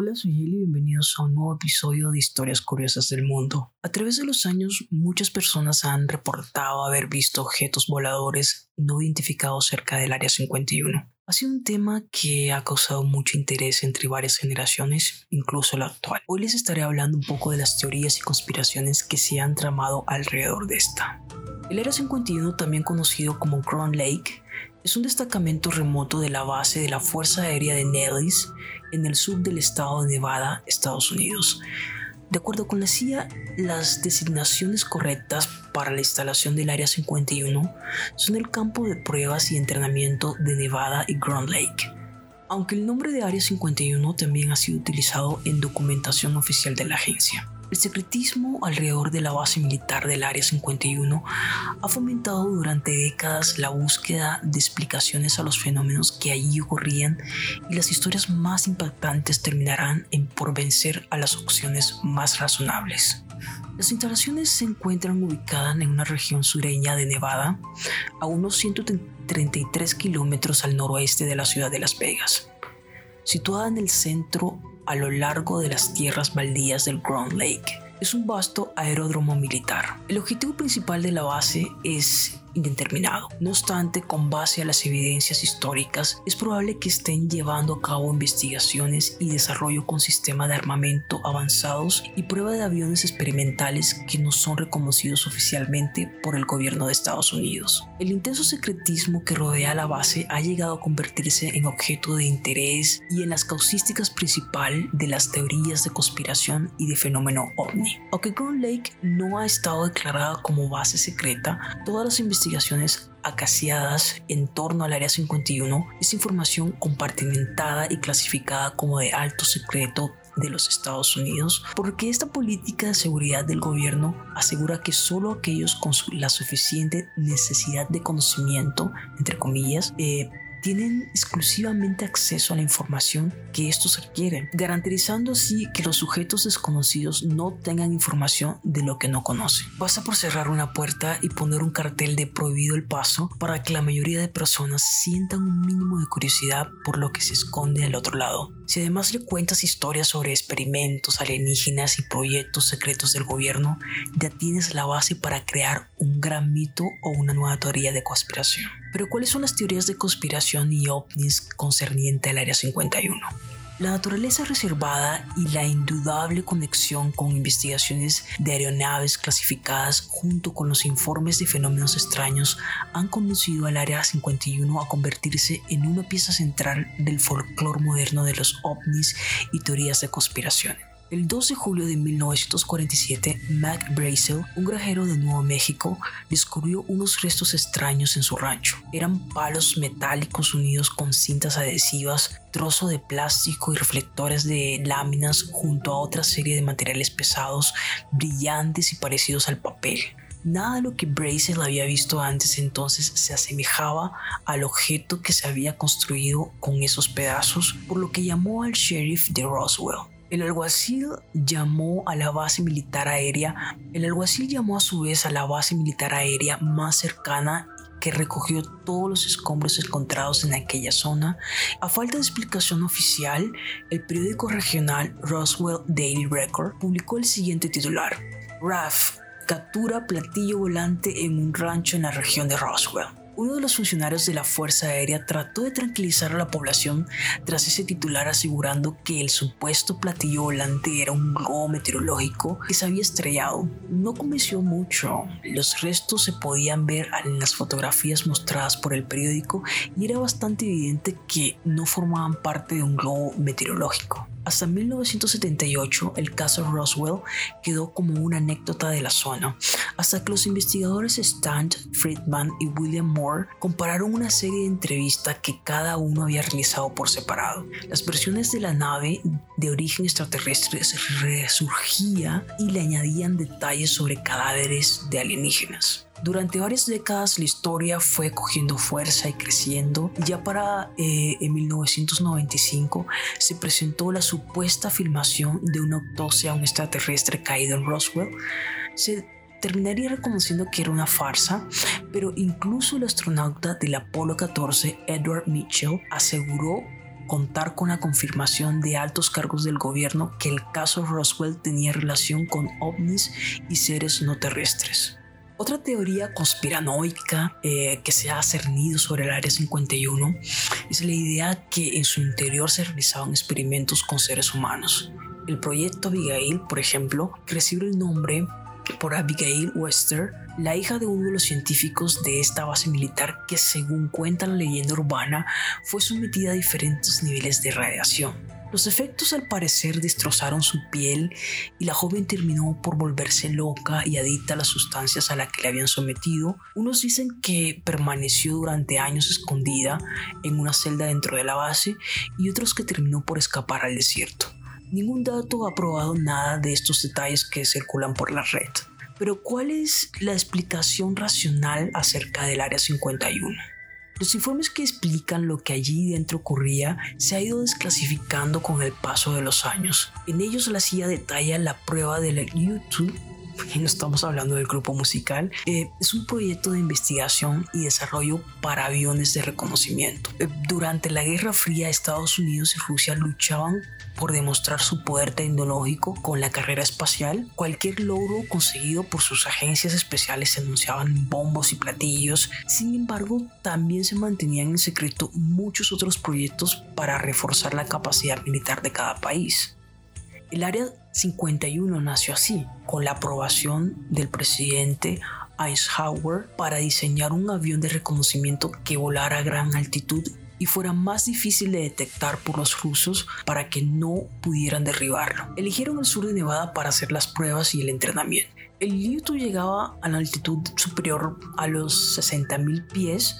Hola, soy Eli y bienvenidos a un nuevo episodio de Historias Curiosas del Mundo. A través de los años, muchas personas han reportado haber visto objetos voladores no identificados cerca del Área 51. Ha sido un tema que ha causado mucho interés entre varias generaciones, incluso la actual. Hoy les estaré hablando un poco de las teorías y conspiraciones que se han tramado alrededor de esta. El Área 51, también conocido como Grand Lake, es un destacamento remoto de la base de la Fuerza Aérea de Nellis en el sur del estado de Nevada, Estados Unidos. De acuerdo con la CIA, las designaciones correctas para la instalación del Área 51 son el campo de pruebas y entrenamiento de Nevada y Grand Lake, aunque el nombre de Área 51 también ha sido utilizado en documentación oficial de la agencia. El secretismo alrededor de la base militar del Área 51 ha fomentado durante décadas la búsqueda de explicaciones a los fenómenos que allí ocurrían y las historias más impactantes terminarán en por vencer a las opciones más razonables. Las instalaciones se encuentran ubicadas en una región sureña de Nevada, a unos 133 kilómetros al noroeste de la ciudad de Las Vegas. Situada en el centro a lo largo de las tierras baldías del Grand Lake. Es un vasto aeródromo militar. El objetivo principal de la base es indeterminado. No obstante, con base a las evidencias históricas, es probable que estén llevando a cabo investigaciones y desarrollo con sistemas de armamento avanzados y prueba de aviones experimentales que no son reconocidos oficialmente por el gobierno de Estados Unidos. El intenso secretismo que rodea la base ha llegado a convertirse en objeto de interés y en las causísticas principal de las teorías de conspiración y de fenómeno ovni. Aunque Ground Lake no ha estado declarada como base secreta, todas las investigaciones investigaciones acaciadas en torno al Área 51 es información compartimentada y clasificada como de alto secreto de los Estados Unidos, porque esta política de seguridad del gobierno asegura que solo aquellos con la suficiente necesidad de conocimiento, entre comillas, eh, tienen exclusivamente acceso a la información que estos requieren, garantizando así que los sujetos desconocidos no tengan información de lo que no conocen. Basta por cerrar una puerta y poner un cartel de prohibido el paso para que la mayoría de personas sientan un mínimo de curiosidad por lo que se esconde al otro lado. Si además le cuentas historias sobre experimentos alienígenas y proyectos secretos del gobierno, ya tienes la base para crear un gran mito o una nueva teoría de conspiración. Pero ¿cuáles son las teorías de conspiración y ovnis concerniente al Área 51? La naturaleza reservada y la indudable conexión con investigaciones de aeronaves clasificadas junto con los informes de fenómenos extraños han conducido al Área 51 a convertirse en una pieza central del folclore moderno de los ovnis y teorías de conspiración. El 2 de julio de 1947, Mac Brazel, un granjero de Nuevo México, descubrió unos restos extraños en su rancho. Eran palos metálicos unidos con cintas adhesivas, trozo de plástico y reflectores de láminas junto a otra serie de materiales pesados, brillantes y parecidos al papel. Nada de lo que Brazel había visto antes entonces se asemejaba al objeto que se había construido con esos pedazos, por lo que llamó al sheriff de Roswell. El alguacil llamó a la base militar aérea. El alguacil llamó a su vez a la base militar aérea más cercana que recogió todos los escombros encontrados en aquella zona. A falta de explicación oficial, el periódico regional Roswell Daily Record publicó el siguiente titular. RAF captura platillo volante en un rancho en la región de Roswell. Uno de los funcionarios de la Fuerza Aérea trató de tranquilizar a la población tras ese titular asegurando que el supuesto platillo volante era un globo meteorológico que se había estrellado. No convenció mucho. Los restos se podían ver en las fotografías mostradas por el periódico y era bastante evidente que no formaban parte de un globo meteorológico. Hasta 1978, el caso Roswell quedó como una anécdota de la zona, hasta que los investigadores Stan Friedman y William Moore compararon una serie de entrevistas que cada uno había realizado por separado. Las versiones de la nave de origen extraterrestre resurgía y le añadían detalles sobre cadáveres de alienígenas. Durante varias décadas la historia fue cogiendo fuerza y creciendo. Ya para eh, en 1995 se presentó la supuesta filmación de una autopsia a un extraterrestre caído en Roswell. Se terminaría reconociendo que era una farsa, pero incluso el astronauta del Apolo 14, Edward Mitchell, aseguró contar con la confirmación de altos cargos del gobierno que el caso Roswell tenía relación con ovnis y seres no terrestres. Otra teoría conspiranoica eh, que se ha cernido sobre el Área 51 es la idea que en su interior se realizaban experimentos con seres humanos. El proyecto Abigail, por ejemplo, recibe el nombre por Abigail Wester, la hija de uno de los científicos de esta base militar que según cuenta la leyenda urbana fue sometida a diferentes niveles de radiación. Los efectos al parecer destrozaron su piel y la joven terminó por volverse loca y adicta a las sustancias a las que le habían sometido. Unos dicen que permaneció durante años escondida en una celda dentro de la base y otros que terminó por escapar al desierto. Ningún dato ha probado nada de estos detalles que circulan por la red. Pero ¿cuál es la explicación racional acerca del Área 51? Los informes que explican lo que allí dentro ocurría se ha ido desclasificando con el paso de los años. En ellos la CIA detalla la prueba de la YouTube y no estamos hablando del grupo musical, eh, es un proyecto de investigación y desarrollo para aviones de reconocimiento. Eh, durante la Guerra Fría, Estados Unidos y Rusia luchaban por demostrar su poder tecnológico con la carrera espacial. Cualquier logro conseguido por sus agencias especiales se anunciaban bombos y platillos. Sin embargo, también se mantenían en secreto muchos otros proyectos para reforzar la capacidad militar de cada país. El Área 51 nació así, con la aprobación del presidente Eisenhower para diseñar un avión de reconocimiento que volara a gran altitud y fuera más difícil de detectar por los rusos para que no pudieran derribarlo. Eligieron el sur de Nevada para hacer las pruebas y el entrenamiento. El u llegaba a la altitud superior a los 60.000 pies,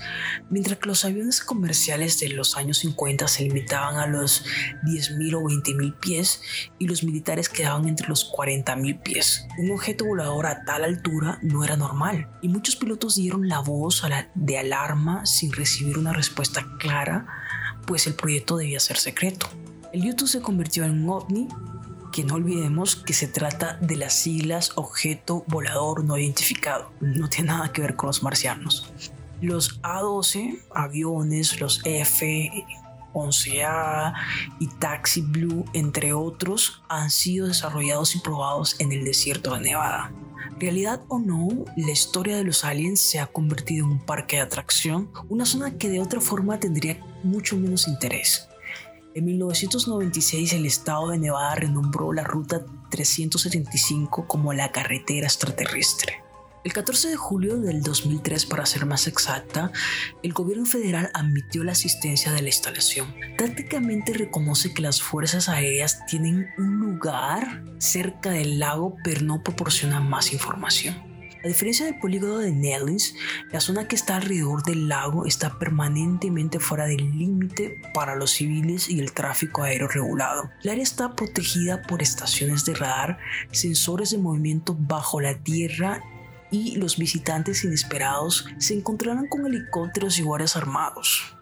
mientras que los aviones comerciales de los años 50 se limitaban a los 10.000 o 20.000 pies y los militares quedaban entre los 40.000 pies. Un objeto volador a tal altura no era normal y muchos pilotos dieron la voz de alarma sin recibir una respuesta clara, pues el proyecto debía ser secreto. El u se convirtió en un ovni que no olvidemos que se trata de las siglas objeto volador no identificado. No tiene nada que ver con los marcianos. Los A-12, aviones, los F-11A y Taxi Blue, entre otros, han sido desarrollados y probados en el desierto de Nevada. Realidad o no, la historia de los aliens se ha convertido en un parque de atracción, una zona que de otra forma tendría mucho menos interés. En 1996 el estado de Nevada renombró la Ruta 375 como la carretera extraterrestre. El 14 de julio del 2003, para ser más exacta, el gobierno federal admitió la asistencia de la instalación. Prácticamente reconoce que las fuerzas aéreas tienen un lugar cerca del lago, pero no proporciona más información. A diferencia del polígono de Nellins, la zona que está alrededor del lago está permanentemente fuera del límite para los civiles y el tráfico aéreo regulado. El área está protegida por estaciones de radar, sensores de movimiento bajo la tierra y los visitantes inesperados se encontrarán con helicópteros y guardias armados.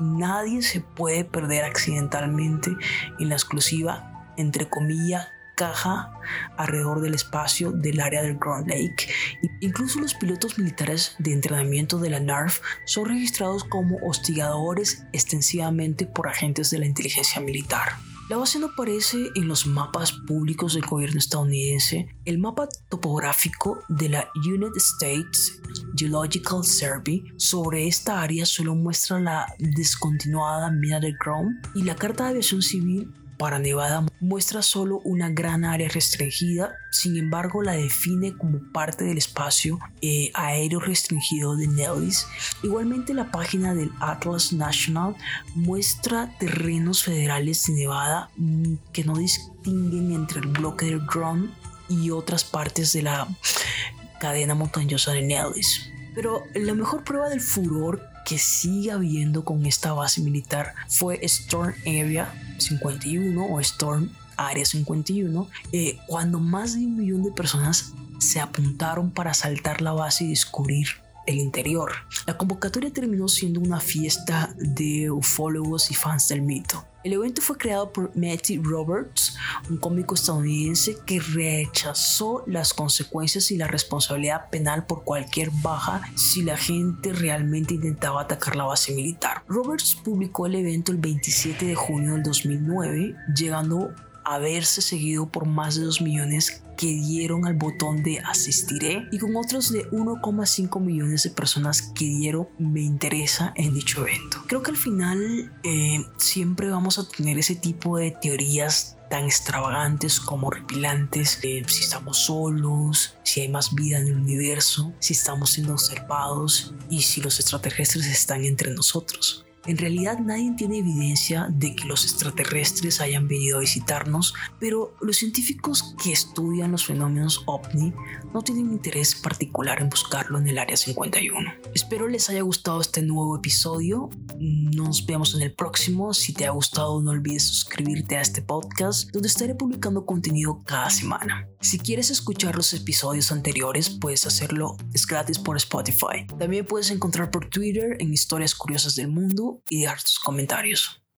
Nadie se puede perder accidentalmente en la exclusiva, entre comillas, caja alrededor del espacio del área del Grand Lake. Incluso los pilotos militares de entrenamiento de la NARF son registrados como hostigadores extensivamente por agentes de la inteligencia militar. La base no aparece en los mapas públicos del gobierno estadounidense. El mapa topográfico de la United States Geological Survey sobre esta área solo muestra la descontinuada mina de Chrome y la Carta de Aviación Civil para Nevada muestra solo una gran área restringida, sin embargo la define como parte del espacio eh, aéreo restringido de Nellis. Igualmente la página del Atlas National muestra terrenos federales de Nevada mm, que no distinguen entre el bloque del Drone y otras partes de la cadena montañosa de Nellis. Pero la mejor prueba del furor que sigue habiendo con esta base militar fue Storm Area 51 o Storm Area 51, eh, cuando más de un millón de personas se apuntaron para saltar la base y descubrir el interior. La convocatoria terminó siendo una fiesta de ufólogos y fans del mito. El evento fue creado por Matty Roberts, un cómico estadounidense que rechazó las consecuencias y la responsabilidad penal por cualquier baja si la gente realmente intentaba atacar la base militar. Roberts publicó el evento el 27 de junio del 2009, llegando a verse seguido por más de 2 millones que dieron al botón de asistiré y con otros de 1,5 millones de personas que dieron me interesa en dicho evento. Creo que al final eh, siempre vamos a tener ese tipo de teorías tan extravagantes como horripilantes, eh, si estamos solos, si hay más vida en el universo, si estamos siendo observados y si los extraterrestres están entre nosotros. En realidad nadie tiene evidencia de que los extraterrestres hayan venido a visitarnos, pero los científicos que estudian los fenómenos ovni no tienen interés particular en buscarlo en el área 51. Espero les haya gustado este nuevo episodio. Nos vemos en el próximo. Si te ha gustado no olvides suscribirte a este podcast donde estaré publicando contenido cada semana. Si quieres escuchar los episodios anteriores puedes hacerlo, es gratis por Spotify. También puedes encontrar por Twitter en Historias Curiosas del Mundo y dejar tus comentarios.